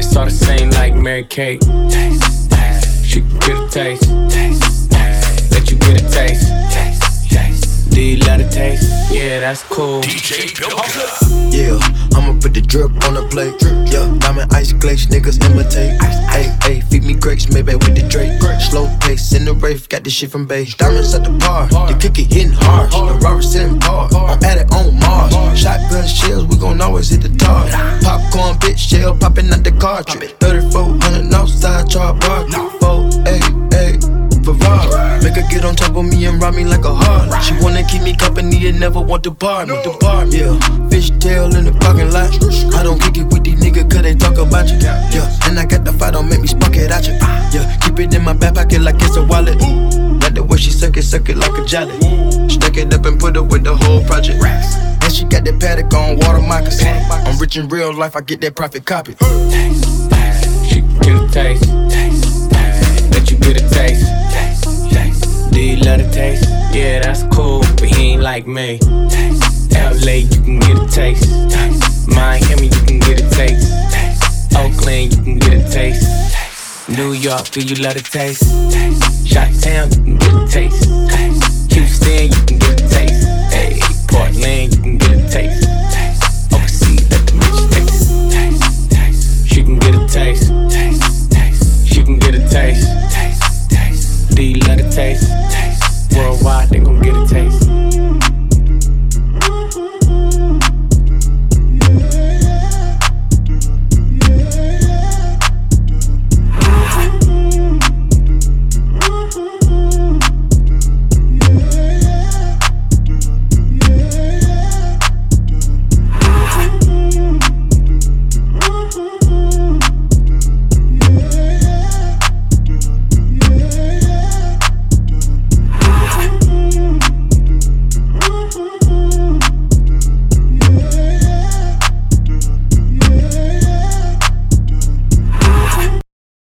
niggas say it's all the same like Mary Kate. Taste, taste. She can get a taste. taste, taste. Let you get a taste. taste, taste. Do you love the taste? Yeah, that's cool. DJ Pilka. Yeah, I'ma put the drip on the plate. Yeah, diamond ice glaze, niggas imitate. Hey, hey, feed me grapes, maybe with the Drake. Slow pace in the rave, got this shit from base. Diamonds at the bar, the kick it hitting hard. The rubber sitting hard, I'm at it on Mars. Shotgun shells, we gon' always hit the tar. Popcorn, bitch, shell popping out the cartridge. 3400 outside, char bar. 4 8 8 Ferrari. Make her get on top of me and ride me like a heart. She wanna keep me company and never want to bar me. The bar, yeah. Fish tail in the parking lot. I don't kick it with these niggas cause they talk about you. Yeah, and I got the fight, don't make me spark it at you. Yeah, keep it in my back pocket like it's a wallet. Like the way she suck it, suck it like a jelly. Stack it up and put it with the whole project. And she got that paddock on water moccasins. I'm in real life, I get that profit copy. Taste, taste. She can get a taste. taste, taste. Let you get a taste. taste, taste. Do you love the taste? Yeah, that's cool, but he ain't like me. Taste, LA, you can get a taste. taste. Miami, you can get a taste. taste. Oakland, you can get a taste. taste. New York, do you love the taste? taste. taste. Worldwide, then go